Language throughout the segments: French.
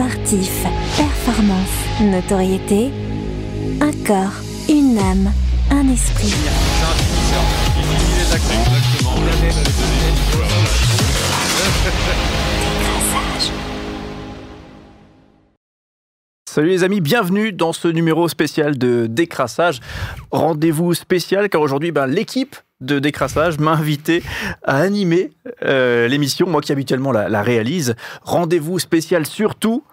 sportif, performance, notoriété, un corps, une âme, un esprit. Salut les amis, bienvenue dans ce numéro spécial de Décrassage. Rendez-vous spécial car aujourd'hui ben, l'équipe de Décrassage m'a invité à animer euh, l'émission, moi qui habituellement la, la réalise. Rendez-vous spécial surtout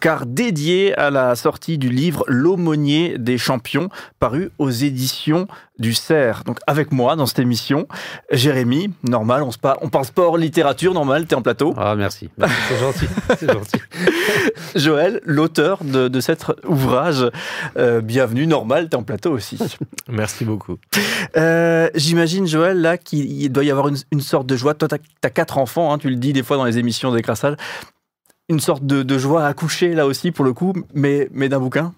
car dédié à la sortie du livre L'aumônier des champions, paru aux éditions du Cerf. Donc avec moi dans cette émission, Jérémy, normal, on, se par- on parle sport, littérature, normal, t'es en plateau. Ah, merci. C'est gentil. C'est gentil. Joël, l'auteur de, de cet ouvrage, euh, bienvenue, normal, t'es en plateau aussi. Merci beaucoup. Euh, J'imagine, Joël, là, qu'il doit y avoir une, une sorte de joie. Toi, t'as as quatre enfants, hein, tu le dis des fois dans les émissions décrassage. Une sorte de, de joie à accoucher, là aussi, pour le coup, mais, mais d'un bouquin.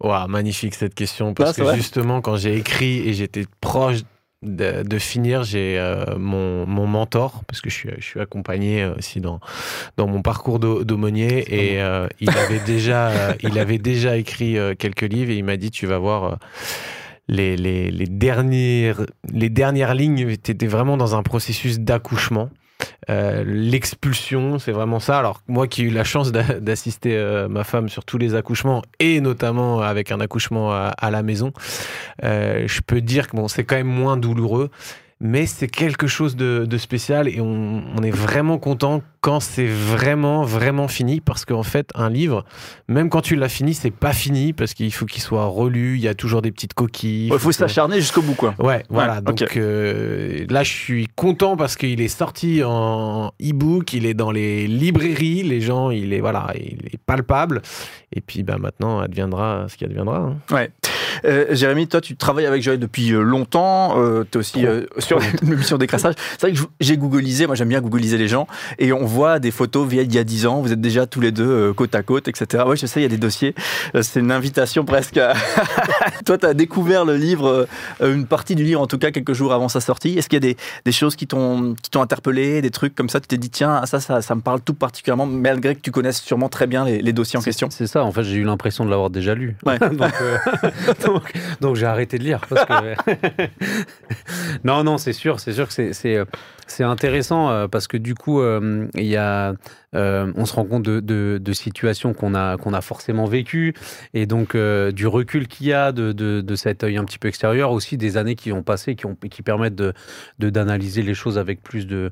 Waouh, magnifique cette question parce que justement quand j'ai écrit et j'étais proche de, de finir, j'ai euh, mon, mon mentor parce que je suis, je suis accompagné euh, aussi dans dans mon parcours d'au- d'aumônier et euh, il avait déjà euh, il avait déjà écrit quelques livres et il m'a dit tu vas voir. les, les, les, dernières, les dernières lignes, tu étais vraiment dans un processus d'accouchement. Euh, L'expulsion, c'est vraiment ça. Alors moi qui ai eu la chance d'a- d'assister euh, ma femme sur tous les accouchements et notamment avec un accouchement à, à la maison, euh, je peux dire que bon, c'est quand même moins douloureux, mais c'est quelque chose de, de spécial et on, on est vraiment content quand c'est vraiment vraiment fini parce qu'en fait un livre, même quand tu l'as fini, c'est pas fini parce qu'il faut qu'il soit relu. Il y a toujours des petites coquilles. Il faut s'acharner jusqu'au bout, quoi. Ouais, voilà. Donc euh, là, je suis content parce qu'il est sorti en e-book, il est dans les librairies, les gens, il est voilà, il est palpable. Et puis, bah maintenant, adviendra ce qui adviendra. hein. Ouais. Euh, Jérémy, toi, tu travailles avec Joël depuis euh, longtemps. Euh, tu es aussi euh, sur une émission décrassage. C'est vrai que j'ai googlisé. Moi, j'aime bien googliser les gens. Et on voit des photos vieilles d'il y a 10 ans. Vous êtes déjà tous les deux euh, côte à côte, etc. Oui, je sais, il y a des dossiers. Euh, C'est une invitation presque. à- toi, tu as découvert le livre, une partie du livre en tout cas, quelques jours avant sa sortie. Est-ce qu'il y a des, des choses qui t'ont interpellé, des trucs comme ça Tu t'es dit, tiens, ça, ça, ça me parle tout particulièrement, malgré que tu connaisses sûrement très bien les, les dossiers en question? C'est ça, en fait, j'ai eu l'impression de l'avoir déjà lu. Ouais. donc, euh, donc, donc j'ai arrêté de lire. Parce que... non, non, c'est sûr, c'est sûr que c'est- c'est euh, c'est intéressant euh, parce que du coup, euh, il y a, on se rend compte de, de- de situations qu'on a, qu'on a forcément vécues et donc du recul qu'il y a de, de, de cet œil un petit peu extérieur, aussi des années qui ont passé qui, ont, qui permettent d'analyser les choses avec plus de,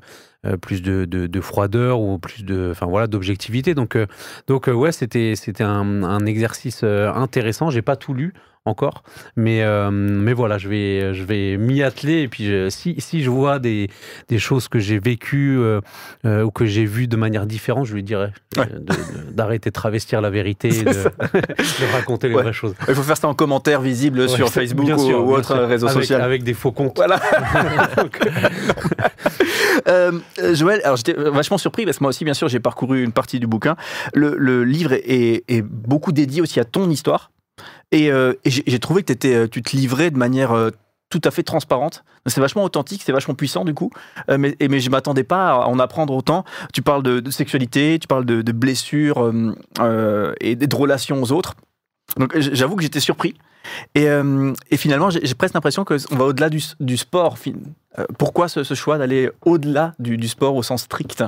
plus de, de, de froideur ou plus de, enfin voilà, d'objectivité. Donc, euh, donc euh, ouais, c'était c'était un, un exercice euh, intéressant. J'ai pas tout lu encore, mais euh, mais voilà, je vais je vais m'y atteler et puis je- si si je vois des des choses que j'ai vécues euh, euh, ou que j'ai vues de manière différente, je lui dirais euh, Ouais. de- de- d'arrêter de travestir la vérité, de, de raconter les Ouais. vraies choses. Il faut faire ça en commentaire visible Ouais, sur Facebook ou, sûr, ou autre sûr. réseau avec, social. avec des faux comptes. Voilà. Euh, euh, Joël, alors j'étais vachement surpris parce que moi aussi, bien sûr, j'ai parcouru une partie du bouquin. Le, le livre est, est beaucoup dédié aussi à ton histoire. Et, euh, j'ai trouvé que euh, tu te livrais de manière euh, tout à fait transparente. C'est vachement authentique, c'est vachement puissant du coup. Mais, mais je m'attendais pas à en apprendre autant. Tu parles de, sexualité, tu parles de, blessures et de relations aux autres. Donc j'avoue que j'étais surpris. Et, finalement, j'ai presque l'impression qu'on va au-delà du, sport. pourquoi ce, choix d'aller au-delà du, du sport au sens strict?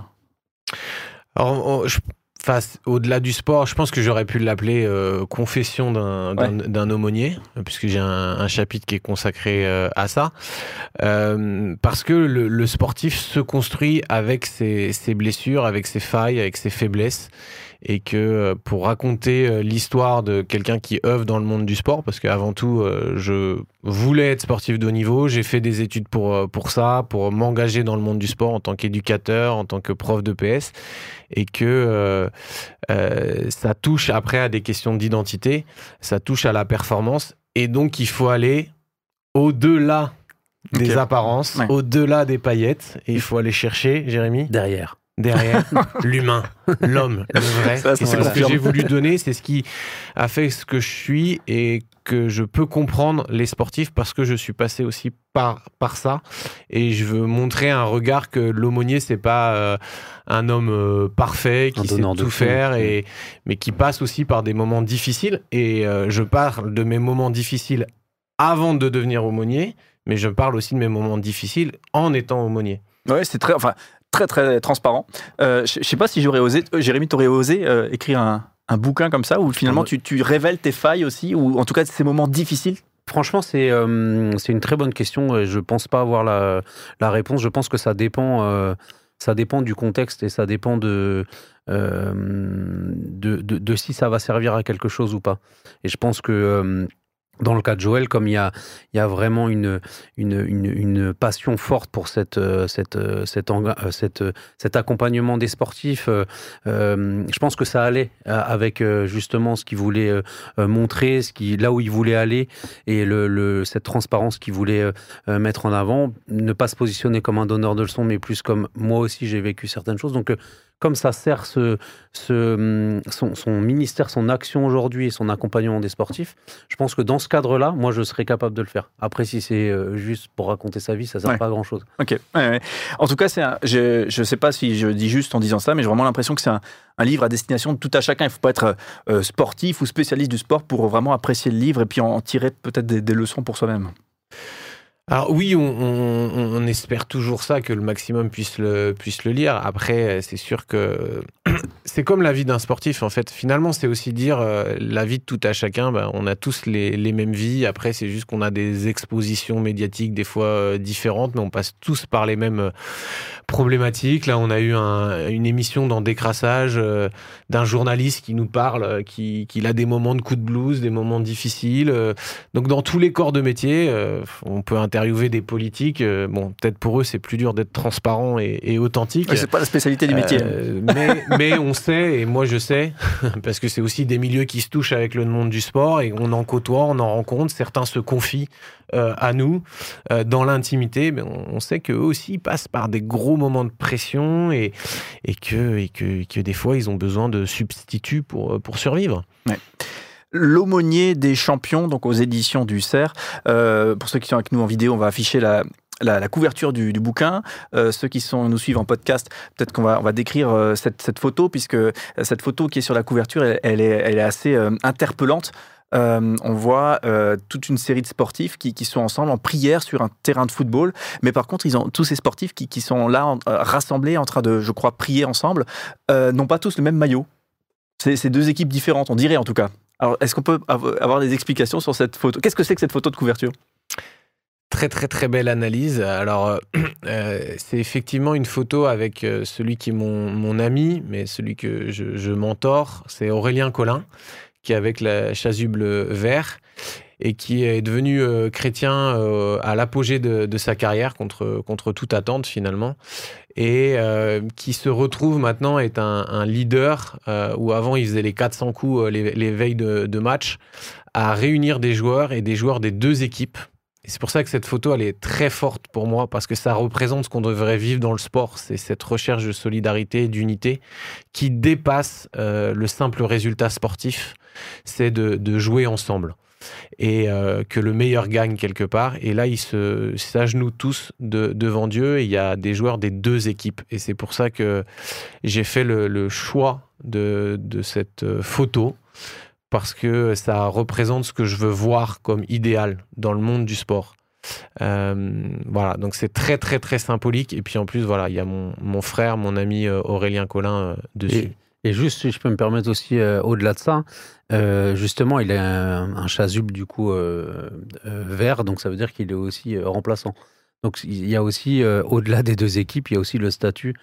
Alors, je- face au-delà du sport, je pense que j'aurais pu l'appeler euh, confession d'un d'un- d'un aumônier, puisque j'ai un, un chapitre qui est consacré euh, à ça. Euh, parce que le, le sportif se construit avec ses, ses blessures, avec ses failles, avec ses faiblesses. Et que euh, pour raconter euh, l'histoire de quelqu'un qui œuvre dans le monde du sport, parce qu'avant tout, euh, je voulais être sportif de haut niveau, j'ai fait des études pour, pour ça, pour m'engager dans le monde du sport en tant qu'éducateur, en tant que prof de PS et que euh, euh, ça touche après à des questions d'identité, ça touche à la performance, et donc il faut aller au-delà des apparences, Ouais. au-delà des paillettes, et il faut aller chercher, Jérémy, Derrière. Derrière l'humain, l'homme, le vrai. Ça, ça, et ça c'est ce que j'ai voulu donner, c'est ce qui a fait ce que je suis et que je peux comprendre les sportifs parce que je suis passé aussi par, par ça. Et je veux montrer un regard que l'aumônier, c'est pas euh, un homme euh, parfait qui sait de tout. faire, et, mais qui passe aussi par des moments difficiles. Et euh, je parle de mes moments difficiles avant de devenir aumônier, mais je parle aussi de mes moments difficiles en étant aumônier. Ouais, c'est très, enfin, très, très transparent. Euh, je je sais pas si j'aurais osé, euh, Jérémy, t'aurais osé euh, écrire un, un bouquin comme ça où finalement Ah, tu, tu révèles tes failles aussi, ou en tout cas ces moments difficiles? Franchement, c'est euh, c'est une très bonne question. et Je pense pas avoir la, la réponse. Je pense que ça dépend, ça dépend du contexte et ça dépend de, de, de, de si ça va servir à quelque chose ou pas. Et je pense que dans le cas de Joël, comme il y a, vraiment une, passion forte pour euh, euh, euh, cet accompagnement des sportifs, je pense que ça allait avec justement ce qu'il voulait montrer, là où il voulait aller et cette transparence qu'il voulait mettre en avant. Ne pas se positionner comme un donneur de leçons, mais plus comme moi aussi j'ai vécu certaines choses. Comme ça sert ce, ce, hum, son, son ministère, son action aujourd'hui et son accompagnement des sportifs, je pense que dans ce cadre-là, moi, je serais capable de le faire. Après, si c'est euh, juste pour raconter sa vie, ça ne sert Ouais. pas à grand-chose. Ok. ouais, ouais. En tout cas, c'est un- je ne sais pas si je dis juste en disant ça, mais j'ai vraiment l'impression que c'est un, un livre à destination de tout à chacun. Il ne faut pas être euh, sportif ou spécialiste du sport pour vraiment apprécier le livre et puis en, en tirer peut-être des, des leçons pour soi-même. Alors oui, on, on- on espère toujours ça, que le maximum puisse le, puisse le lire. Après, c'est sûr que c'est comme la vie d'un sportif, en fait. Finalement, c'est aussi dire euh, la vie de tout à chacun. ben, on a tous les, les mêmes vies. Après, c'est juste qu'on a des expositions médiatiques des fois euh, différentes, mais on passe tous par les mêmes euh, problématiques. Là, on a eu un- une émission dans Décrassage euh, d'un journaliste qui nous parle, qui, a des moments de coup de blues, des moments difficiles. donc dans tous les corps de métier, on peut interviewer des politiques. bon, peut-être pour eux, c'est plus dur d'être transparent et, et authentique. C'est pas la spécialité du métier. Mais, mais on et moi je sais, parce que c'est aussi des milieux qui se touchent avec le monde du sport, et on en côtoie, on en rencontre, certains se confient euh, à nous euh, dans l'intimité, mais on, sait qu'eux aussi passent par des gros moments de pression, et, que, des fois ils ont besoin de substituts pour, pour survivre. L'aumônier des champions, donc aux éditions du CERF. Euh, pour ceux qui sont avec nous en vidéo, on va afficher la, la, couverture du, bouquin. Euh, ceux qui sont, nous suivent en podcast, peut-être qu'on va, décrire euh, cette, photo, puisque euh, cette photo qui est sur la couverture, elle, est, assez interpellante. On voit toute une série de sportifs qui, sont ensemble en prière sur un terrain de football. Mais par contre, tous ces sportifs qui, sont là, rassemblés, en train de, je crois, prier ensemble, n'ont pas tous le même maillot. C'est deux équipes différentes, on dirait en tout cas. Alors, est-ce qu'on peut av- avoir des explications sur cette photo? Qu'est-ce que c'est que cette photo de couverture? Très très très belle analyse. Alors euh, euh, c'est effectivement une photo avec euh, celui qui est mon, ami, mais celui que je, je mentor, c'est Aurélien Collin, qui est avec la chasuble vert et qui est devenu chrétien à l'apogée de, sa carrière contre, contre toute attente finalement. Et qui se retrouve maintenant est un, leader où avant il faisait les 400 coups les, les veilles de match à réunir des joueurs et des joueurs des deux équipes c'est pour ça que cette photo, elle est très forte pour moi, parce que ça représente ce qu'on devrait vivre dans le sport. C'est cette recherche de solidarité d'unité qui dépasse euh, le simple résultat sportif. C'est de, jouer ensemble. Et euh, que le meilleur gagne quelque part. Et là, ils s'agenouillent tous de- devant Dieu. Il y a des joueurs des deux équipes. Et c'est pour ça que j'ai fait le, choix de, de cette euh, photo parce que ça représente ce que je veux voir comme idéal dans le monde du sport. Euh, voilà, donc c'est très très très symbolique. Et puis en plus, voilà, il y a mon, mon frère, mon ami euh, Aurélien Collin euh, dessus. Et juste, si je peux me permettre aussi, au-delà de ça, justement, il a un, un chasuble du coup vert, donc ça veut dire qu'il est aussi remplaçant. Donc il y a aussi, au-delà des deux équipes, il y a aussi le statut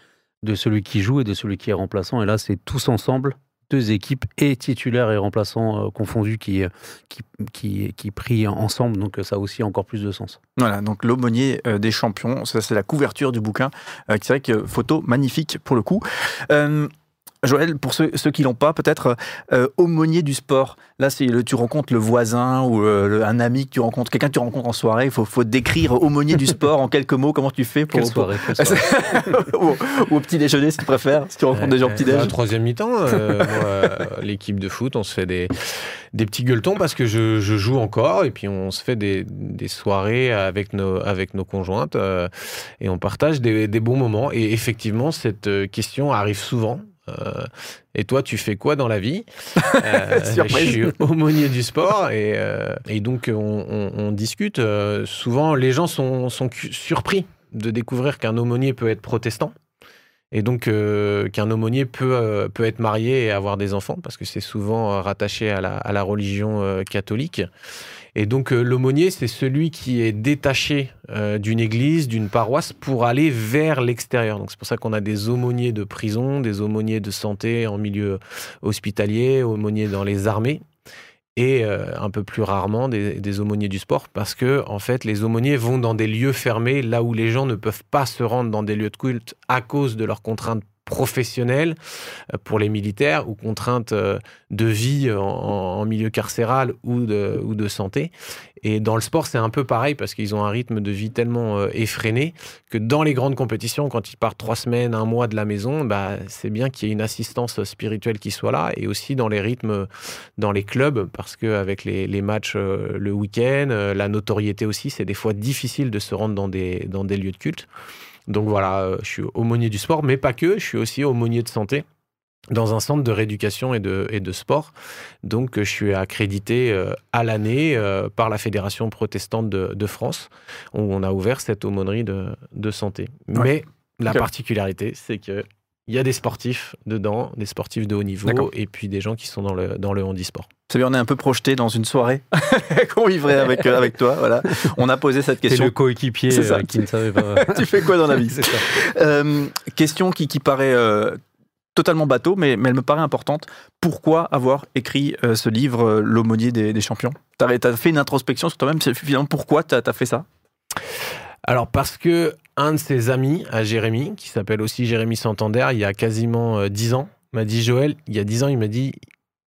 de celui qui joue et de celui qui est remplaçant. Et là, c'est tous ensemble, deux équipes et titulaires et remplaçants euh, confondus qui, euh, qui, qui, qui prient ensemble. Donc ça a aussi encore plus de sens. Voilà, donc l'aumônier euh, des champions, ça c'est la couverture du bouquin. Euh, c'est vrai que photo magnifique pour le coup. Euh, Joël, pour ceux, ceux qui l'ont pas, peut-être euh, aumônier du sport. Là, c'est le, tu rencontres le voisin ou euh, le- un ami que tu rencontres, quelqu'un que tu rencontres en soirée. Il faut, faut décrire aumônier du sport en quelques mots. Comment tu fais pour, Quelle soirée, quelle soirée. ou, ou au petit déjeuner si tu préfères, si tu rencontres des gens au petit déjeuner. troisième mi-temps, euh, euh, l'équipe de foot, on se fait des, des petits gueuletons parce que je, je joue encore et puis on se fait des, des soirées avec nos, avec nos conjointes euh, et on partage des, des bons moments. Et effectivement, cette euh, question arrive souvent. Euh, et toi, tu fais quoi dans la vie Euh, Je suis aumônier du sport et, euh, et donc on, on- on discute. Euh, souvent, les gens sont, sont surpris de découvrir qu'un aumônier peut être protestant. Et donc qu'un aumônier peut, peut être marié et avoir des enfants, parce que c'est souvent rattaché à la, à la religion catholique. Et donc euh, l'aumônier, c'est celui qui est détaché euh, d'une église, d'une paroisse, pour aller vers l'extérieur. Donc c'est pour ça qu'on a des aumôniers de prison, des aumôniers de santé en milieu hospitalier, aumôniers dans les armées. Et euh, un peu plus rarement des, des aumôniers du sport, parce que en fait, les aumôniers vont dans des lieux fermés, là où les gens ne peuvent pas se rendre dans des lieux de culte à cause de leurs contraintes professionnelles euh, pour les militaires ou contraintes euh, de vie en, milieu carcéral ou de, santé. Et dans le sport, c'est un peu pareil parce qu'ils ont un rythme de vie tellement euh, effréné que dans les grandes compétitions, quand ils partent trois semaines, un mois de la maison, bah, c'est bien qu'il y ait une assistance spirituelle qui soit là et aussi dans les rythmes dans les clubs parce qu'avec les, les matchs le week-end, la notoriété aussi, c'est des fois difficile de se rendre dans des, dans des lieux de culte. Donc voilà, euh, je suis aumônier du sport, mais pas que, je suis aussi aumônier de santé dans un centre de rééducation et de, et de sport. Donc euh, je suis accrédité euh, à l'année par la Fédération protestante de, de France, où on a ouvert cette aumônerie de, de santé. Mais la particularité, c'est que il y a des sportifs dedans, des sportifs de haut niveau, et puis des gens qui sont dans le, dans le handisport. C'est bien, on est un peu projeté dans une soirée qu'on vivrait avec, euh, avec toi. Voilà. On a posé cette C'est question. le coéquipier C'est ça. euh, qui ne savait pas. tu fais quoi dans la vie C'est. Euh, Question qui, qui paraît euh, totalement bateau, mais, mais elle me paraît importante. Pourquoi avoir écrit ce livre, L'aumônier des, des champions? Tu as fait une introspection sur toi-même. c'est Finalement, pourquoi tu as, fait ça? Alors parce que un de ses amis à Jérémy, qui s'appelle aussi Jérémy Santander, il y a quasiment euh, 10 ans, m'a dit Joël, il y a 10 ans, il m'a dit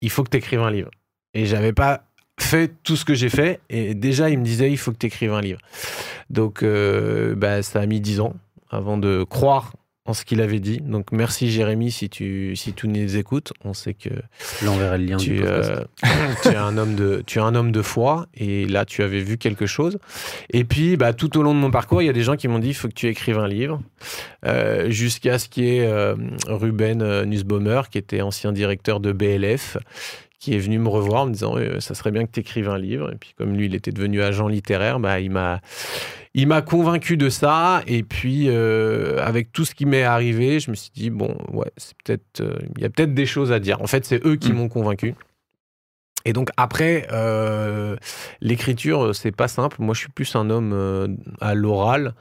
il faut que tu écrives un livre. Et j'avais pas fait tout ce que j'ai fait. Et déjà il me disait il faut que tu écrives un livre. Donc euh, bah, ça a mis 10 ans avant de croire en ce qu'il avait dit. Donc merci Jérémy si tu si tu nous écoutes, on sait que le lien tu, euh, tu es un homme de tu es un homme de foi. Et là tu avais vu quelque chose. Et puis bah, tout au long de mon parcours il y a des gens qui m'ont dit il faut que tu écrives un livre. Euh, jusqu'à ce qu'il y ait euh, Ruben Nussbaumer qui était ancien directeur de BLF qui est venu me revoir en me disant Euh, ça serait bien que tu écrives un livre. Et puis comme lui il était devenu agent littéraire bah, il m'a il m'a convaincu de ça. Et puis euh, avec tout ce qui m'est arrivé je me suis dit bon ouais c'est peut-être euh, il y a peut-être des choses à dire. En fait c'est eux qui Mm. m'ont convaincu et donc après euh, l'écriture c'est pas simple. Moi je suis plus un homme euh, à l'oral.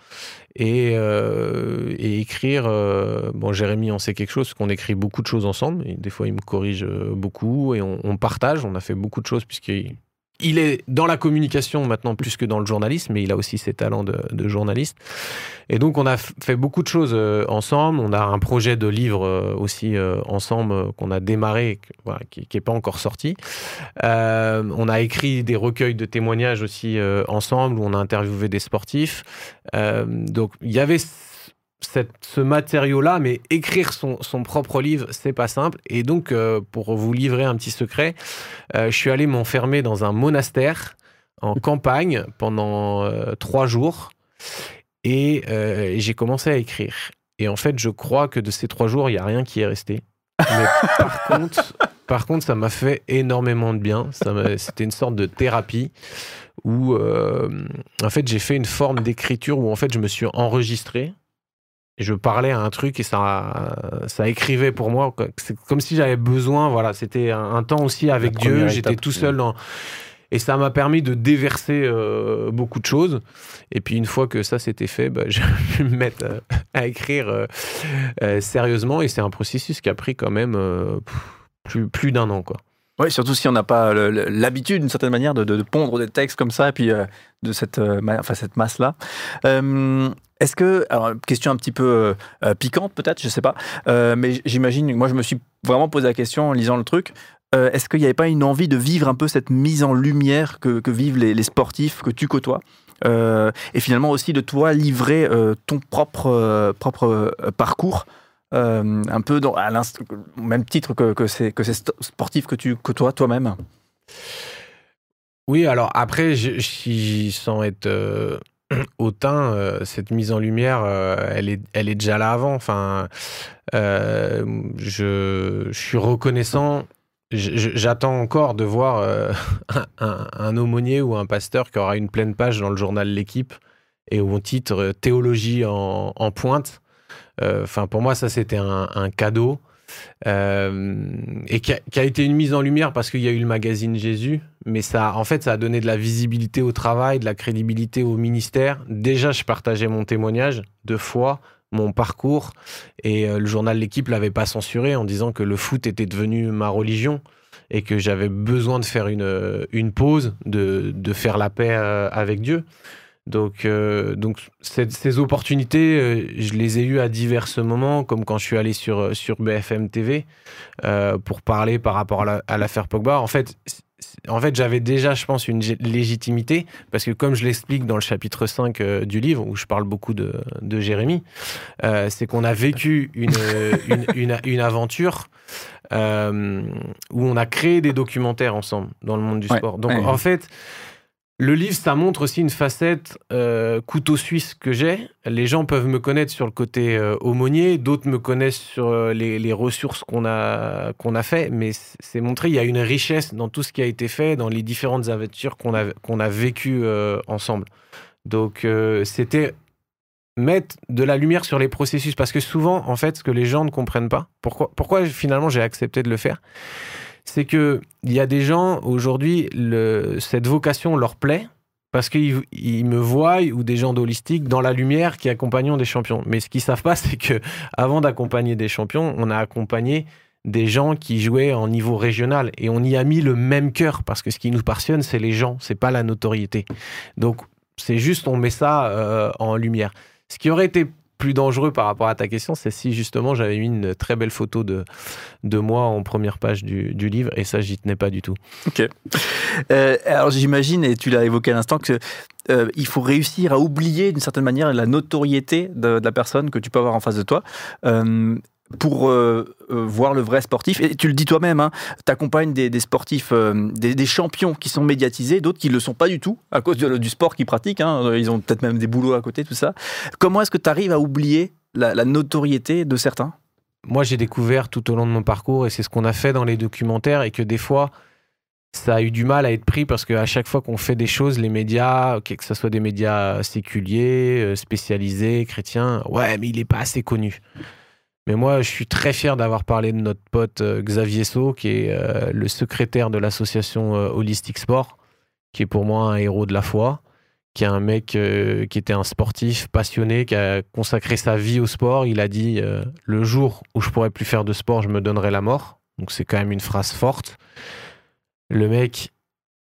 Et, euh, et écrire euh, bon Jérémy on sait quelque chose parce qu'on écrit beaucoup de choses ensemble. Des fois il me corrige euh, beaucoup. Et on, on partage. On a fait beaucoup de choses puisqu'il il est dans la communication maintenant plus que dans le journalisme, mais il a aussi ses talents de, journaliste. Et donc on a fait beaucoup de choses euh, ensemble. On a un projet de livre euh, aussi euh, ensemble qu'on a démarré, qui n'est pas encore sorti. On a écrit des recueils de témoignages aussi ensemble où on a interviewé des sportifs. Donc il y avait ce matériau-là, mais écrire son, son propre livre, c'est pas simple. Et donc, euh, pour vous livrer un petit secret, euh, je suis allé m'enfermer dans un monastère en campagne pendant euh, trois jours et j'ai commencé à écrire. Et en fait, je crois que de ces trois jours, il n'y a rien qui est resté. Mais par contre, par contre, ça m'a fait énormément de bien. C'était une sorte de thérapie où, en fait, j'ai fait une forme d'écriture où, en fait, je me suis enregistré. Et je parlais à un truc et ça, ça écrivait pour moi. C'est comme si j'avais besoin. Voilà, c'était un, un temps aussi avec La Dieu. J'étais tout seul dans. Et ça m'a permis de déverser euh, beaucoup de choses. Et puis une fois que ça s'était fait, bah, j'ai pu me mettre euh, à écrire euh, sérieusement. Et c'est un processus qui a pris quand même plus, plus d'un an. Quoi. Oui, surtout si on n'a pas l'habitude, d'une certaine manière, de, de- de pondre des textes comme ça, et puis euh, de cette, euh, ma- enfin, cette masse-là. Euh, Est-ce que, alors, question un petit peu euh, euh, piquante peut-être, je sais pas, euh, mais j'imagine, moi je me suis vraiment posé la question en lisant le truc, est-ce qu'il n'y avait pas une envie de vivre un peu cette mise en lumière que, vivent les, sportifs que tu côtoies et finalement aussi de toi livrer ton propre, propre parcours un peu dans, à au même titre que, ces, que sportifs que tu côtoies toi-même? Oui, alors après, je- si- sans être hautain, euh, cette mise en lumière, euh, elle, est, elle est déjà là avant. Enfin, euh, je, suis reconnaissant. J'attends encore de voir un, aumônier ou un pasteur qui aura une pleine page dans le journal L'équipe et où on titre Théologie en, pointe. Enfin, pour moi, ça, c'était un cadeau. Euh, et qui a, été une mise en lumière parce qu'il y a eu le magazine Jésus, mais ça, en fait, ça a donné de la visibilité au travail, de la crédibilité au ministère. Déjà, je partageais mon témoignage de foi, mon parcours, et euh, le journal L'équipe l'avait pas censuré en disant que le foot était devenu ma religion et que j'avais besoin de faire une, une pause, de, de faire la paix euh, avec Dieu. Donc, euh, donc ces, ces opportunités, euh, je les ai eues à divers moments, comme quand je suis allé sur, euh, sur BFM TV euh, pour parler par rapport à la- à l'affaire Pogba. En fait, en fait j'avais déjà, je pense, une légitimité, parce que comme je l'explique dans le chapitre 5 euh, du livre, où je parle beaucoup de, de Jérémy, c'est qu'on a vécu une, une, une, une aventure où on a créé des documentaires ensemble dans le monde du Ouais, sport. Donc, ouais. en fait, le livre, ça montre aussi une facette euh, couteau suisse que j'ai. Les gens peuvent me connaître sur le côté euh, aumônier, d'autres me connaissent sur euh, les, ressources qu'on a, qu'on a fait, mais c'est montré, il y a une richesse dans tout ce qui a été fait, dans les différentes aventures qu'on a, qu'on a vécues ensemble. Donc, c'était mettre de la lumière sur les processus, parce que souvent, en fait, ce que les gens ne comprennent pas, pourquoi, pourquoi finalement j'ai accepté de le faire, c'est que il y a des gens aujourd'hui, cette vocation leur plaît parce qu'ils ils me voient ou des gens d'holistique dans la lumière qui accompagnent des champions. Mais ce qu'ils savent pas, c'est que avant d'accompagner des champions, on a accompagné des gens qui jouaient en niveau régional et on y a mis le même cœur parce que ce qui nous passionne, c'est les gens, c'est pas la notoriété. Donc c'est juste on met ça euh, en lumière. Ce qui aurait été plus dangereux par rapport à ta question, c'est si justement j'avais mis une très belle photo de, de moi en première page du, du livre, et ça, j'y tenais pas du tout. Euh, alors j'imagine, et tu l'as évoqué à l'instant, que euh, il faut réussir à oublier d'une certaine manière la notoriété de, de la personne que tu peux avoir en face de toi. euh, pour euh, euh, voir le vrai sportif, et tu le dis toi-même, hein, tu accompagnes des, sportifs, euh, des, champions qui sont médiatisés, d'autres qui ne le sont pas du tout, à cause du sport qu'ils pratiquent, hein, ils ont peut-être même des boulots à côté, tout ça. Comment est-ce que tu arrives à oublier la, la notoriété de certains? Moi, j'ai découvert tout au long de mon parcours, et c'est ce qu'on a fait dans les documentaires, et que des fois, ça a eu du mal à être pris parce qu'à chaque fois qu'on fait des choses, les médias, que ce soit des médias séculiers, spécialisés, chrétiens, ouais, mais il n'est pas assez connu. Mais moi, je suis très fier d'avoir parlé de notre pote euh, Xavier So, qui est euh, le secrétaire de l'association euh, Holistic Sport, qui est pour moi un héros de la foi, qui est un mec qui était un sportif passionné, qui a consacré sa vie au sport. Il a dit le jour où je pourrai plus faire de sport, je me donnerai la mort. Donc c'est quand même une phrase forte. Le mec,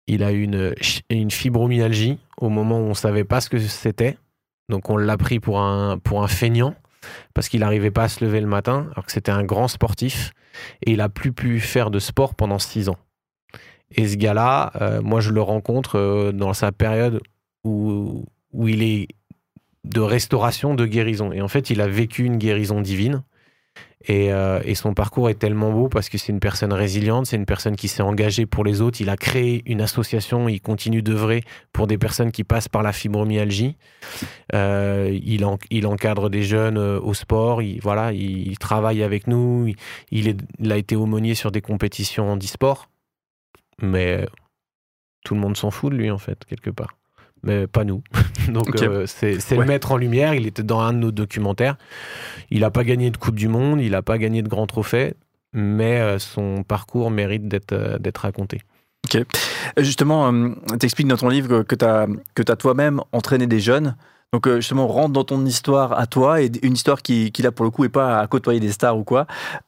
il a une, une fibromyalgie au moment où on savait pas ce que c'était. Donc on l'a pris pour un, pour un feignant parce qu'il n'arrivait pas à se lever le matin, alors que c'était un grand sportif. Et il a plus pu faire de sport pendant six ans. Et ce gars-là, euh, moi je le rencontre euh, dans sa période où, où il est de restauration, de guérison. Et en fait, il a vécu une guérison divine. Et, euh, et son parcours est tellement beau parce que c'est une personne résiliente, c'est une personne qui s'est engagée pour les autres. Il a créé une association, il continue d'œuvrer pour des personnes qui passent par la fibromyalgie. Euh, il, en- encadre des jeunes euh, au sport, il, voilà, il, il travaille avec nous, il a été aumônier sur des compétitions en e-sport. Mais tout le monde s'en fout de lui, en fait, quelque part. Mais pas nous. Donc, Ok. euh, c'est Ouais. le mettre en lumière. Il était dans un de nos documentaires. Il n'a pas gagné de Coupe du Monde, il n'a pas gagné de grands trophées, mais euh, son parcours mérite d'être euh, raconté. Justement, tu expliques dans ton livre que tu as, toi-même entraîné des jeunes. Donc justement, on rentre dans ton histoire à toi, et une histoire qui, qui là pour le coup, est pas à côtoyer des stars ou quoi.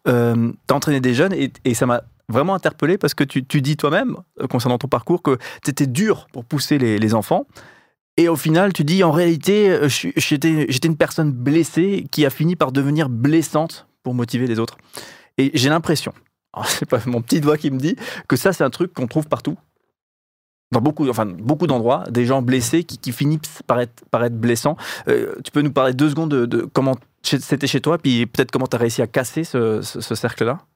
Euh, tu as entraîné des jeunes, et, et ça m'a vraiment interpellé parce que tu, dis toi-même, euh, concernant ton parcours, que c'était dur pour pousser les, enfants. Et au final, tu dis, en réalité, euh, j'étais une personne blessée qui a fini par devenir blessante pour motiver les autres. Et j'ai l'impression, c'est pas mon petit doigt qui me dit, que ça, c'est un truc qu'on trouve partout. Dans beaucoup, enfin, beaucoup d'endroits, des gens blessés qui, finissent par être, blessants. Euh, tu peux nous parler deux secondes de, comment c'était chez toi, puis peut-être comment tu as réussi à casser ce cercle-là?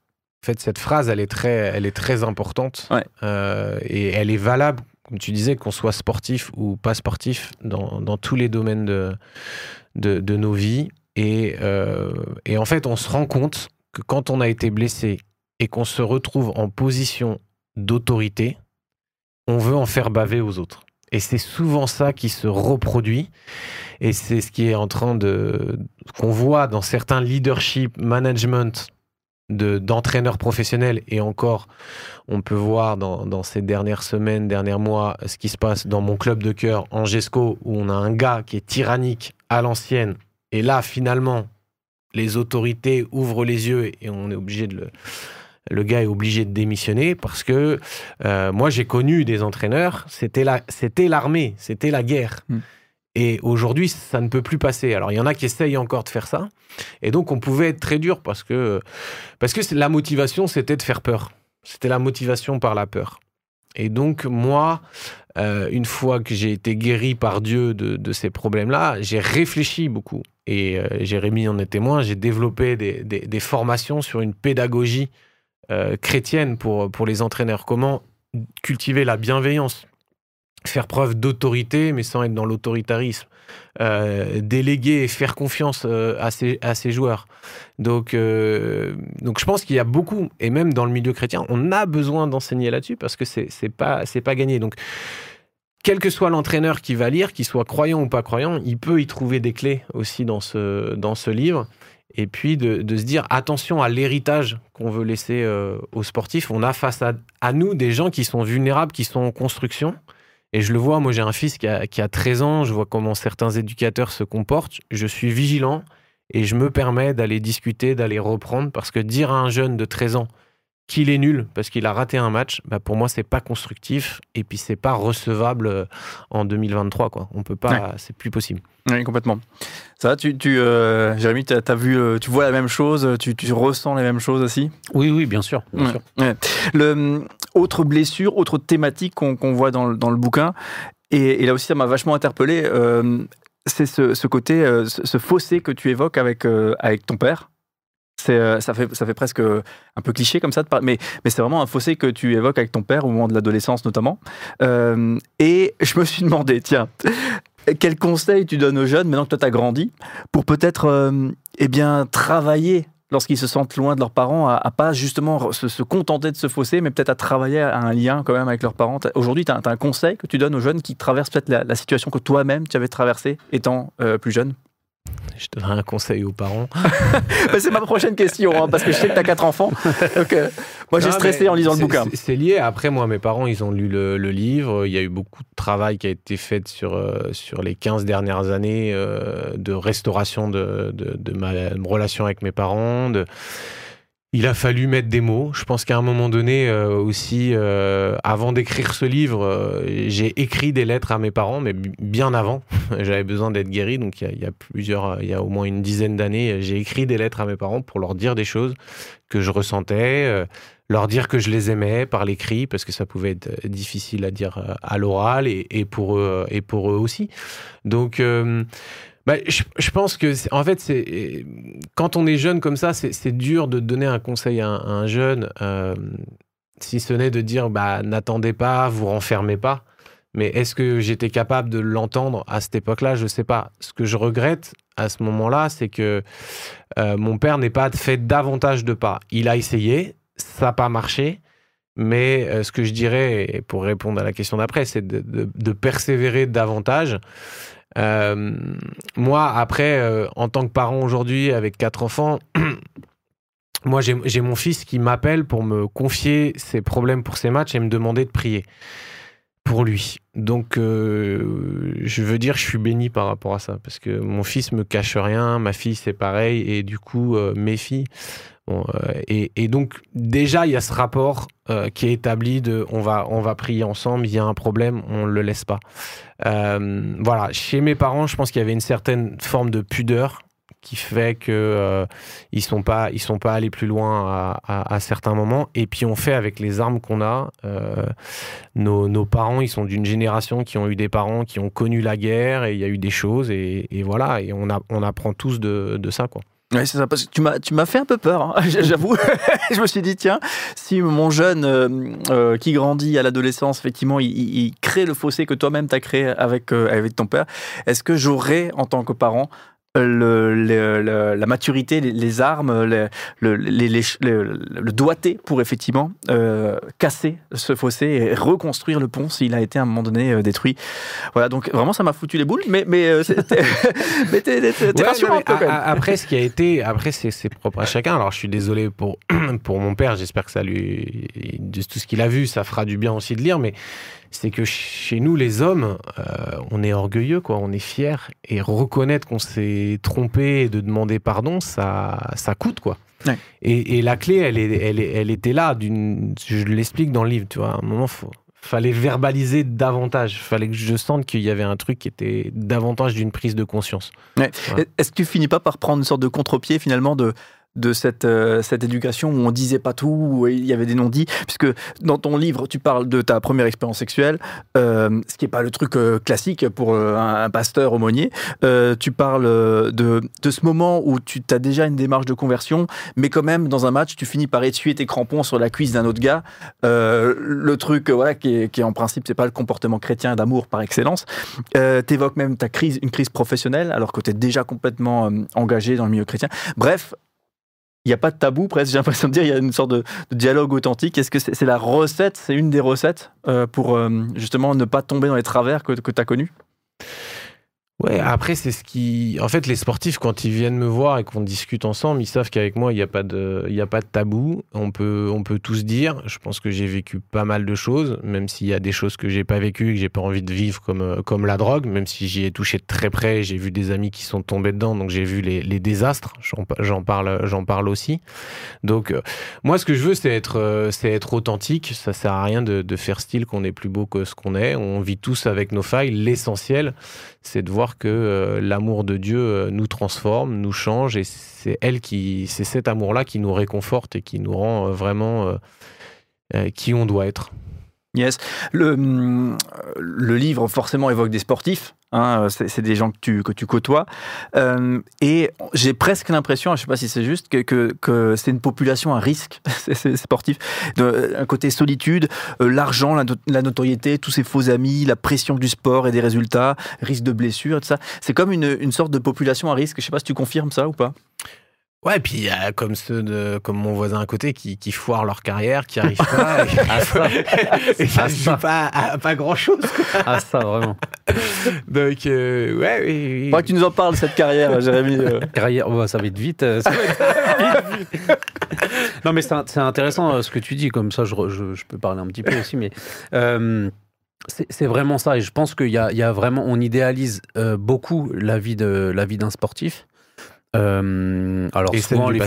En fait, cette phrase, elle est très, elle est très importante euh, et elle est valable, comme tu disais, qu'on soit sportif ou pas sportif dans, dans tous les domaines de, de, de nos vies. Et, euh, et, en fait, on se rend compte que quand on a été blessé et qu'on se retrouve en position d'autorité, on veut en faire baver aux autres. Et c'est souvent ça qui se reproduit. Et c'est ce qui est en train de. qu'on voit dans certains leadership management d'entraîneurs professionnels. Et encore on peut voir dans, ces dernières semaines, derniers mois ce qui se passe dans mon club de cœur Angesco où on a un gars qui est tyrannique à l'ancienne. Et là finalement les autorités ouvrent les yeux et on est obligé de le le gars est obligé de démissionner parce que euh, moi j'ai connu des entraîneurs. C'était la c'était l'armée c'était la guerre. Hmm. Et aujourd'hui, ça ne peut plus passer. Alors, il y en a qui essayent encore de faire ça. Et donc, on pouvait être très dur parce que, parce que la motivation, c'était de faire peur. C'était la motivation par la peur. Et donc, moi, euh, une fois que j'ai été guéri par Dieu de, ces problèmes-là, j'ai réfléchi beaucoup. Et euh, Jérémy en est témoin, j'ai développé des, formations sur une pédagogie euh, chrétienne pour, pour les entraîneurs. Comment cultiver la bienveillance faire preuve d'autorité, mais sans être dans l'autoritarisme. Euh, déléguer et faire confiance euh, à, ses, à ses joueurs. Donc, euh, donc je pense qu'il y a beaucoup, et même dans le milieu chrétien, on a besoin d'enseigner là-dessus parce que c'est pas, pas gagné. Donc, quel que soit l'entraîneur qui va lire, qu'il soit croyant ou pas croyant, il peut y trouver des clés aussi dans ce, dans ce livre. Et puis de, de se dire attention à l'héritage qu'on veut laisser aux sportifs. On a face à, à nous des gens qui sont vulnérables, qui sont en construction et je le vois, moi j'ai un fils qui a, qui a 13 ans, je vois comment certains éducateurs se comportent, je suis vigilant et je me permets d'aller discuter, d'aller reprendre, parce que dire à un jeune de 13 ans qu'il est nul parce qu'il a raté un match, bah pour moi c'est pas constructif et puis c'est pas recevable euh, en 2023 quoi. On peut pas, c'est plus possible. Oui, complètement. Ça, tu, tu euh, Jérémy, tu as, vu, euh, tu vois la même chose, tu, tu, ressens les mêmes choses aussi? Oui, oui, bien sûr. Bien sûr. Le, autre blessure, autre thématique qu'on voit dans, dans, le bouquin, et, là aussi ça m'a vachement interpellé, c'est ce, ce, côté, ce, ce, fossé que tu évoques avec, avec ton père. Euh, ça, fait, ça fait presque un peu cliché comme ça, mais, mais c'est vraiment un fossé que tu évoques avec ton père au moment de l'adolescence notamment. Euh, et je me suis demandé, tiens, quel conseil tu donnes aux jeunes maintenant que toi tu as grandi pour peut-être euh, eh bien travailler lorsqu'ils se sentent loin de leurs parents, à, pas justement se, contenter de ce fossé, mais peut-être à travailler à un lien quand même avec leurs parents. Aujourd'hui, tu as, un conseil que tu donnes aux jeunes qui traversent peut-être la, situation que toi-même tu avais traversée étant plus jeune? Je donnerai un conseil aux parents. Bah, c'est ma prochaine question, hein, parce que je sais que tu as quatre enfants. Donc, euh, moi, j'ai stressé en lisant le bouquin. C'est lié. Après, moi, mes parents, ils ont lu le, livre. Il y a eu beaucoup de travail qui a été fait sur, euh, sur les 15 dernières années euh, de restauration de, de, de, ma relation avec mes parents. De, il a fallu mettre des mots. Je pense qu'à un moment donné euh, aussi, euh, avant d'écrire ce livre, euh, j'ai écrit des lettres à mes parents, mais bien avant. J'avais besoin d'être guéri, donc il y, a, plusieurs, il y a au moins une dizaine d'années, j'ai écrit des lettres à mes parents pour leur dire des choses que je ressentais, leur dire que je les aimais par l'écrit, parce que ça pouvait être difficile à dire à l'oral et, pour eux et pour eux aussi. Donc bah, je, pense que, en fait, quand on est jeune comme ça, c'est dur de donner un conseil à un, jeune, euh, si ce n'est de dire, bah, n'attendez pas, vous renfermez pas. Mais est-ce que j'étais capable de l'entendre à cette époque-là? Je ne sais pas. Ce que je regrette à ce moment-là, c'est que euh, mon père n'est pas fait davantage de pas. Il a essayé, ça n'a pas marché. Mais euh, ce que je dirais, pour répondre à la question d'après, c'est de, persévérer davantage. Euh, moi, après, euh, en tant que parent aujourd'hui avec quatre enfants, moi j'ai mon fils qui m'appelle pour me confier ses problèmes pour ses matchs et me demander de prier pour lui. Donc, euh, je veux dire, je suis béni par rapport à ça parce que mon fils me cache rien, ma fille c'est pareil, et du coup, mes filles Euh, et, donc déjà il y a ce rapport euh, qui est établi de on va on va prier ensemble, il y a un problème, on le laisse pas. Euh, voilà, chez mes parents, je pense qu'il y avait une certaine forme de pudeur qui fait que ils sont pas ils sont pas allés plus loin à, certains moments et puis on fait avec les armes qu'on a nos, parents ils sont d'une génération qui ont eu des parents qui ont connu la guerre et il y a eu des choses et, voilà et on apprend tous de, de ça quoi Ouais, c'est ça, parce que tu m'as, fait un peu peur, hein, j'avoue. je me suis dit, tiens, si mon jeune euh, euh, qui grandit à l'adolescence, effectivement, il, crée le fossé que toi-même t'as créé avec, euh, avec ton père, est-ce que j'aurais, en tant que parent, le, le- le- la maturité, les, les armes, le, le, les- les- le- le doigté pour effectivement euh, casser ce fossé et reconstruire le pont s'il a été à un moment donné euh, détruit. Voilà, donc vraiment ça m'a foutu les boules, mais, mais c'était- Ouais, rassurant après, ce qui a été, après, c'est c'est propre à chacun. Alors, je suis désolé pour, pour mon père. J'espère que ça lui, de tout ce qu'il a vu, ça fera du bien aussi de lire. Mais c'est que chez nous, les hommes, euh, on est orgueilleux, quoi. On est fiers. Et reconnaître qu'on s'est trompé et de demander pardon, ça, ça coûte, quoi. Ouais. Et, et la clé, elle, est, elle, est- elle était là. Je l'explique dans le livre, tu vois. À un moment, faut, fallait verbaliser davantage. Fallait que je sente qu'il y avait un truc qui était davantage d'une prise de conscience. Ouais. Est-ce que tu finis pas par prendre une sorte de contre-pied finalement de de cette, euh, cette éducation où on disait pas tout, où il y avait des non-dits, puisque dans ton livre, tu parles de ta première expérience sexuelle, euh, ce qui n'est pas le truc euh, classique pour un, pasteur aumônier. Tu parles de, de ce moment où tu as déjà une démarche de conversion, mais quand même, dans un match, tu finis par essuyer tes crampons sur la cuisse d'un autre gars. Le truc, voilà, qui est, qui en principe, c'est pas le comportement chrétien d'amour par excellence. Tu évoques même ta crise, une crise professionnelle, alors que tu es déjà complètement engagé dans le milieu chrétien. Bref, il n'y a pas de tabou, presque, j'ai l'impression de dire, il y a une sorte de, dialogue authentique. Est-ce que c'est c'est la recette, c'est une des recettes euh, pour euh, justement ne pas tomber dans les travers que, que tu as connus Ouais, après, c'est ce qui. En fait, les sportifs, quand ils viennent me voir et qu'on discute ensemble, ils savent qu'avec moi, il n'y a, pas de... a pas de tabou. On peut, on peut tous dire. Je pense que j'ai vécu pas mal de choses, même s'il y a des choses que j'ai pas vécues et que j'ai pas envie de vivre, comme, euh, comme la drogue, même si j'y ai touché de très près. J'ai vu des amis qui sont tombés dedans, donc j'ai vu les, les désastres. J'en parle, parle aussi. Donc, euh, moi, ce que je veux, c'est être, euh, être authentique. Ça sert à rien de faire style qu'on est plus beau que ce qu'on est. On vit tous avec nos failles. L'essentiel, c'est de voir que euh, l'amour de Dieu euh, nous transforme, nous change, et c'est elle qui, c'est cet amour-là qui nous réconforte et qui nous rend euh, vraiment qui on doit être. Yes. Le, hum, le livre forcément évoque des sportifs. hein, c'est c'est des gens que tu, que tu côtoies. Euh, et j'ai presque l'impression, je ne sais pas si c'est juste, que, que, c'est une population à risque, ces ces sportifs. De, un côté solitude, euh, l'argent, la notoriété, tous ces faux amis, la pression du sport et des résultats, risque de blessure, tout ça. C'est comme une, une sorte de population à risque. Je ne sais pas si tu confirmes ça ou pas. Ouais, et puis il y a comme ceux de, comme mon voisin à côté qui, qui foirent leur carrière, qui arrivent pas, et, Ah, ça. et ça Ah, se ça. joue pas à, pas grand chose. Ah, ça, vraiment. Donc, euh, ouais, oui, oui. Que tu nous en parles, cette carrière, Jérémy. euh. Carrière, oh, ça va être vite. euh, ça va être vite, vite. non, mais c'est intéressant euh, ce que tu dis, comme ça je, je- je peux parler un petit peu aussi, mais euh, c'est c'est vraiment ça. Et je pense qu'il y a, il y a vraiment, on idéalise euh, beaucoup la vie de la vie d'un sportif. Euh, alors et souvent les,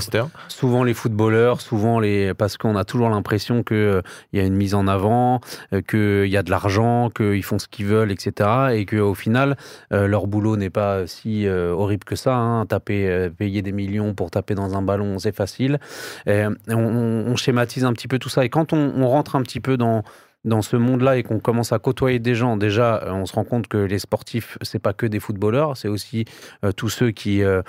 souvent les footballeurs, souvent les parce qu'on a toujours l'impression que euh, il y a une mise en avant, euh, qu'il y a de l'argent, qu'ils font ce qu'ils veulent, etc. Et qu'au final, euh, leur boulot n'est pas si horrible que ça. Hein. Taper, payer des millions pour taper dans un ballon, c'est facile. Et on, on- on schématise un petit peu tout ça. Et quand on, on rentre un petit peu dans dans ce monde-là et qu'on commence à côtoyer des gens, déjà, euh, on se rend compte que les sportifs, c'est pas que des footballeurs, c'est aussi euh, tous ceux qui euh,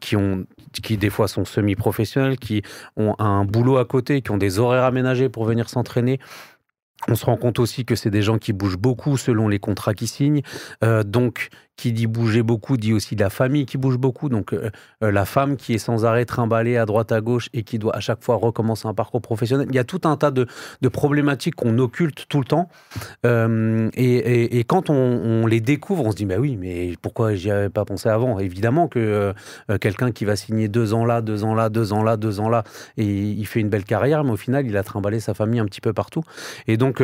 qui ont qui des fois sont semi-professionnels, qui ont un boulot à côté, qui ont des horaires aménagés pour venir s'entraîner. On se rend compte aussi que c'est des gens qui bougent beaucoup selon les contrats qu'ils signent. Donc, qui dit bouger beaucoup dit aussi la famille qui bouge beaucoup. Donc, euh, euh, la femme qui est sans arrêt trimballée à droite à gauche et qui doit à chaque fois recommencer un parcours professionnel. Il y a tout un tas de, problématiques qu'on occulte tout le temps. Euh, et, quand on, les découvre, on se dit, bah oui, mais pourquoi j'y avais pas pensé avant? Évidemment que quelqu'un qui va signer deux ans là, deux ans là, deux ans là, deux ans là, et il fait une belle carrière, mais au final, il a trimballé sa famille un petit peu partout. Et donc,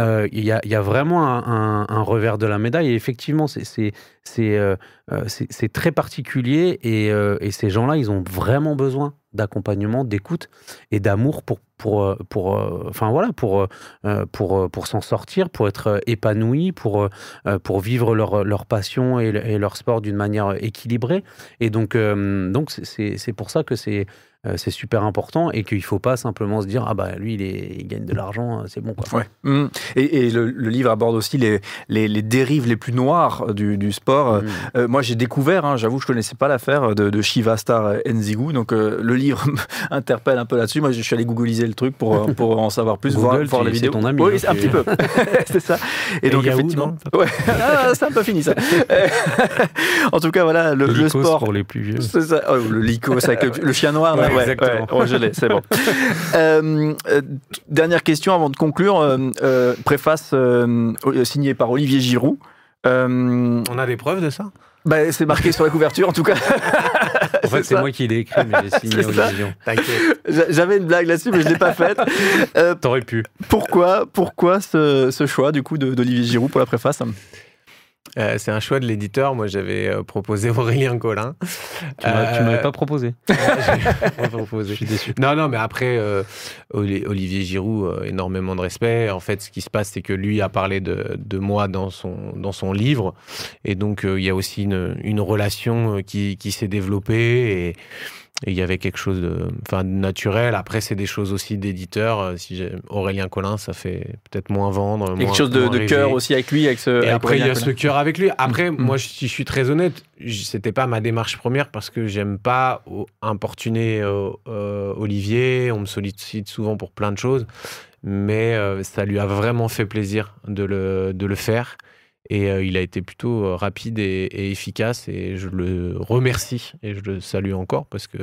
euh, euh, il y, a, vraiment un, revers de la médaille. Et effectivement, c'est euh, c'est très particulier et, ces gens-là, ils ont vraiment besoin d'accompagnement, d'écoute et d'amour pour s'en sortir, pour être épanoui, pour vivre leur passion et, leur sport d'une manière équilibrée. Et donc c'est pour ça que c'est euh, c'est super important et qu'il ne faut pas simplement se dire ah bah lui il, est, il gagne de l'argent, euh, c'est bon quoi. Ouais. Mmh. Et, et le, livre aborde aussi les, les, les, dérives les plus noires du, du sport. Mmh. Euh, moi j'ai découvert, hein, j'avoue je connaissais pas l'affaire de, de, Shiva Star Nzigu, donc euh, le livre interpelle un peu là-dessus. Moi je suis allé googliser le truc pour, pour en savoir plus, Google, voir, voir les vidéos. ton ami, oui, hein, un petit peu. c'est ça. Et, Et donc Yahoo, effectivement, ouais. ah, c'est un peu fini ça. en tout cas voilà le, le sport. pour les plus vieux. Ça. Oh, le Lycos avec le, chien noir. ouais, exactement. ouais. Oh, je l'ai, c'est bon. Euh, euh, dernière question avant de conclure. Euh, euh, préface euh, signée par Olivier Giroud. Euh, On a des preuves de ça? Bah, c'est marqué sur la couverture en tout cas. En fait, c'est moi qui l'ai écrit, mais j'ai signé. Olivier. T'inquiète. J'a- J'avais une blague là-dessus, mais je l'ai pas faite. Euh, T'aurais pu. pourquoi, pourquoi ce, ce choix du coup d'Olivier Giroud pour la préface? Euh, c'est un choix de l'éditeur. Moi, j'avais euh, proposé Aurélien Collin. Tu m'as- tu Euh, m'avais pas proposé. Je suis déçu. Non, non, mais après, euh, Oli- Olivier Giroud, euh, énormément de respect. En fait, ce qui se passe, c'est que lui a parlé de, de moi dans son, dans son livre. Et donc, il y a aussi une, une relation qui, qui s'est développée. Et et il y avait quelque chose de, enfin, de naturel. Après, c'est des choses aussi d'éditeur. Euh, Si j'ai Aurélien Collin, ça fait peut-être moins vendre. Quelque chose de, de cœur aussi avec lui, avec ce. Et avec après, il y a ce cœur avec lui. Après, Mm. moi, si je suis très honnête, c'était pas ma démarche première parce que j'aime pas importuner euh, euh, Olivier. On me sollicite souvent pour plein de choses. Mais euh, ça lui a vraiment fait plaisir de le, de le faire. Et euh, il a été plutôt euh, rapide et, efficace. Et je le remercie et je le salue encore parce que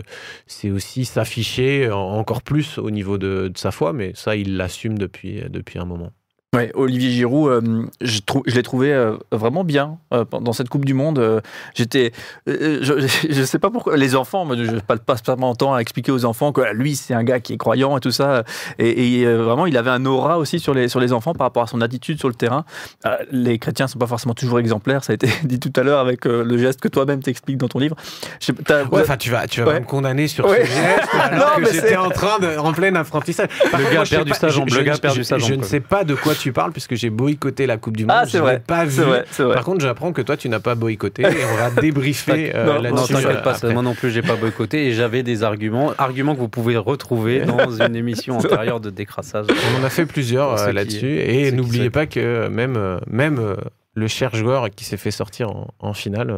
c'est aussi s'afficher en- encore plus au niveau de, sa foi. Mais ça, il l'assume depuis un moment. Ouais, Olivier Giroud, euh, je, trou- je l'ai trouvé euh, vraiment bien euh, dans cette Coupe du Monde. euh, J'étais, euh, je, je sais pas pourquoi les enfants, moi, je passe pas spécialement temps à expliquer aux enfants que lui c'est un gars qui est croyant et tout ça. Et, et, euh, vraiment, il avait un aura aussi sur les sur les enfants par rapport à son attitude sur le terrain. Euh, les chrétiens sont pas forcément toujours exemplaires. Ça a été dit tout à l'heure avec euh, le geste que toi-même t'expliques dans ton livre. Je sais- t'as- Ouais, enfin, tu vas, tu vas Ouais. me condamner sur Ouais. ce geste alors Non, que mais j'étais c'est- en train de, en plein apprentissage. Par Le gars pas- sa jambe, je- je- je- ne sais pas de quoi tu parles puisque j'ai boycotté la Coupe du Monde. ah, c'est je vrai, pas vu. vrai. Par contre, j'apprends que toi, tu n'as pas boycotté et on va débriefer euh, Non, Non, là-dessus. t'inquiète pas, moi non plus, j'ai pas boycotté et j'avais des arguments, arguments que vous pouvez retrouver dans une émission antérieure de décrassage. On en a fait plusieurs euh, là-dessus. Et n'oubliez pas que même, euh, même euh, le cher joueur qui s'est fait sortir en, en finale euh,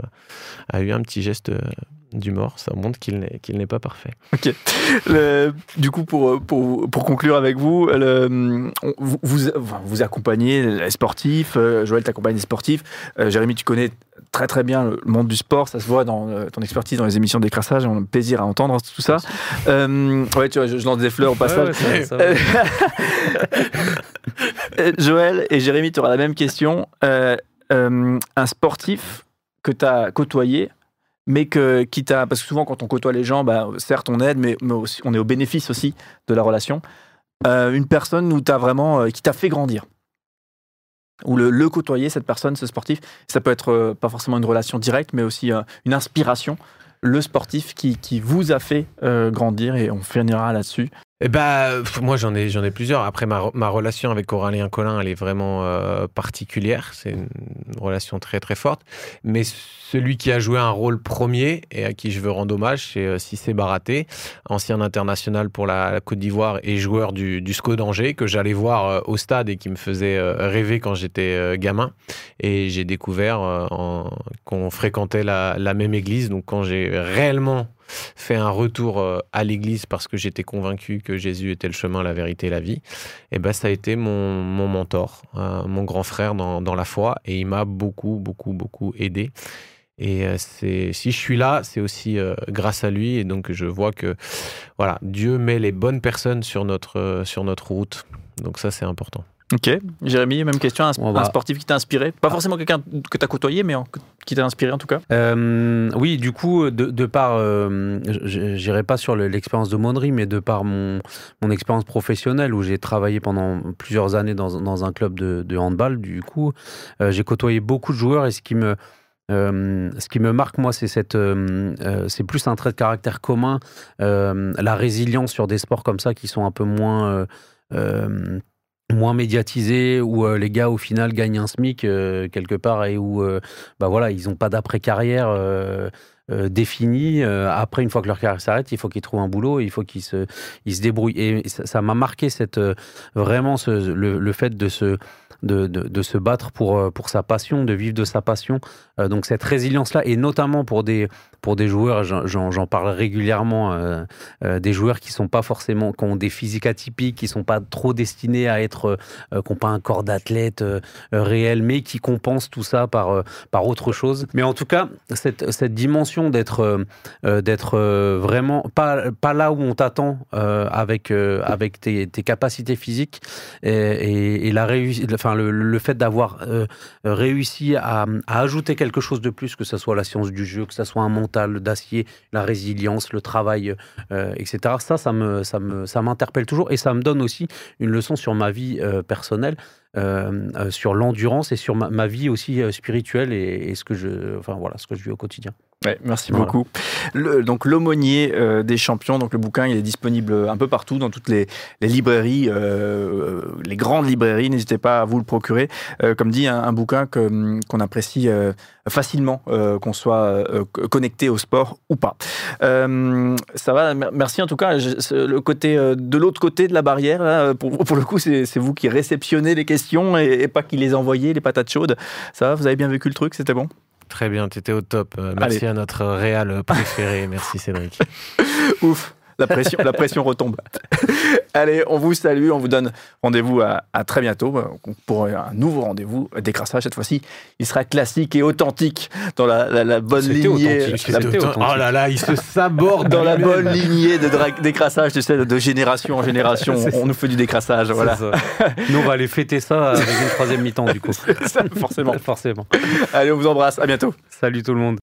a eu un petit geste euh, d'humour. Ça montre qu'il n'est qu'il n'est pas parfait. Le- du coup, pour, pour, pour conclure avec vous, le- vous, vous, enfin, vous accompagnez les sportifs, euh, Joël t'accompagne les sportifs, euh, Jérémy, tu connais très très bien le monde du sport, ça se voit dans euh, ton expertise dans les émissions décrassage, on a plaisir à entendre tout ça. Euh, ouais, tu vois, je, je lance des fleurs au passage. Ouais, ouais, ça va, ça va. Euh, Joël et Jérémy, tu auras la même question. Euh, euh, un sportif que tu as côtoyé, mais que, qui t'a. Parce que souvent, quand on côtoie les gens, bah, certes, on aide, mais, on est au bénéfice aussi de la relation. Euh, une personne où vraiment, euh, qui t'a fait grandir. Ou le, côtoyer, cette personne, ce sportif. Ça peut être pas forcément une relation directe, mais aussi une inspiration. Le sportif qui, qui vous a fait grandir, et on finira là-dessus. Eh ben, moi j'en ai, j'en ai plusieurs. Après, ma, ma relation avec Aurélien Collin, elle est vraiment euh, particulière. C'est une relation très très forte. Mais celui qui a joué un rôle premier et à qui je veux rendre hommage, c'est euh, Cissé Baraté, ancien international pour la, Côte d'Ivoire et joueur du, du SCO d'Angers, que j'allais voir euh, au stade et qui me faisait euh, rêver quand j'étais gamin. Et j'ai découvert qu'on fréquentait la, la même église. Donc quand j'ai réellement fait un retour euh, à l'église parce que j'étais convaincu que Jésus était le chemin, la vérité et la vie, et ben ça a été mon, mon mentor, euh, mon grand frère dans, dans la foi, et il m'a beaucoup, beaucoup, beaucoup aidé. Et euh, c'est si je suis là, c'est aussi grâce à lui, et donc je vois que voilà, Dieu met les bonnes personnes sur notre, sur notre route. Donc ça, c'est important. Ok. Jérémy, même question. Un, va- un sportif qui t'a inspiré? Pas forcément quelqu'un que tu as côtoyé, mais en- qui t'a inspiré en tout cas Euh, oui, du coup, de, de par, euh, je- j'irai pas sur le- l'expérience de Monnery, mais de par mon, mon expérience professionnelle où j'ai travaillé pendant plusieurs années dans, dans un club de, de handball, du coup, euh, j'ai côtoyé beaucoup de joueurs et ce qui me, euh, ce qui me marque, moi, c'est cette, euh, euh, c'est plus un trait de caractère commun, la résilience sur des sports comme ça qui sont un peu moins, moins médiatisés, où euh, les gars au final gagnent un SMIC euh, quelque part et où, euh, bah voilà, ils n'ont pas d'après carrière. euh, défini. Euh, après, une fois que leur carrière s'arrête, il faut qu'ils trouvent un boulot, il faut qu'ils se, ils se débrouillent. Et ça m'a marqué cette, vraiment ce, le, fait de se, de, de, se battre pour, pour sa passion, de vivre de sa passion. Donc cette résilience-là, et notamment pour des, pour des joueurs, j'en- parle régulièrement, euh, euh, des joueurs qui sont pas forcément, qui ont des physiques atypiques, qui sont pas trop destinés à être, euh, qui n'ont pas un corps d'athlète euh, réel, mais qui compensent tout ça par, par autre chose. Mais en tout cas, cette, cette dimension d'être d'être vraiment pas, pas là où on t'attend avec, avec tes, capacités physiques et, la réussi- enfin, le, fait d'avoir réussi à, ajouter quelque chose de plus, que ce soit la science du jeu, que ce soit un mental d'acier, la résilience, le travail, euh, etc. Ça, ça me, ça me, ça m'interpelle toujours et ça me donne aussi une leçon sur ma vie euh, personnelle. euh, sur l'endurance et sur ma, ma vie aussi spirituelle et, et ce que je enfin voilà ce que je vis au quotidien Ouais, merci Voilà. beaucoup. Donc l'aumônier euh, des champions, donc le bouquin, il est disponible un peu partout dans toutes les, librairies, euh, les grandes librairies. N'hésitez pas à vous le procurer. Euh, comme dit, un, bouquin que- qu'on apprécie euh, facilement, euh, qu'on soit euh, connecté au sport ou pas. Euh, ça va. mer- Merci en tout cas. Le côté euh, de l'autre côté de la barrière, pour, le coup, c'est c'est vous qui réceptionnez les questions et, et pas qui les envoyez, les patates chaudes. Ça va Vous avez bien vécu le truc C'était bon? Très bien, tu étais au top. Euh, Merci à notre réal préféré. Merci Cédric. Ouf, la pression, la pression retombe. Allez, on vous salue, on vous donne rendez-vous à, à très bientôt pour un nouveau rendez-vous décrassage. Cette fois-ci, il sera classique et authentique dans la, la- la bonne lignée. authentique, la- authentique. oh là là, il se saborde dans la bonne lignée de décrassage, tu sais, de génération en génération. On, nous fait du décrassage, voilà. Ça. Nous, on va aller fêter ça avec une troisième mi-temps, du coup. Ça, forcément. Forcément. Allez, on vous embrasse. À bientôt. Salut tout le monde.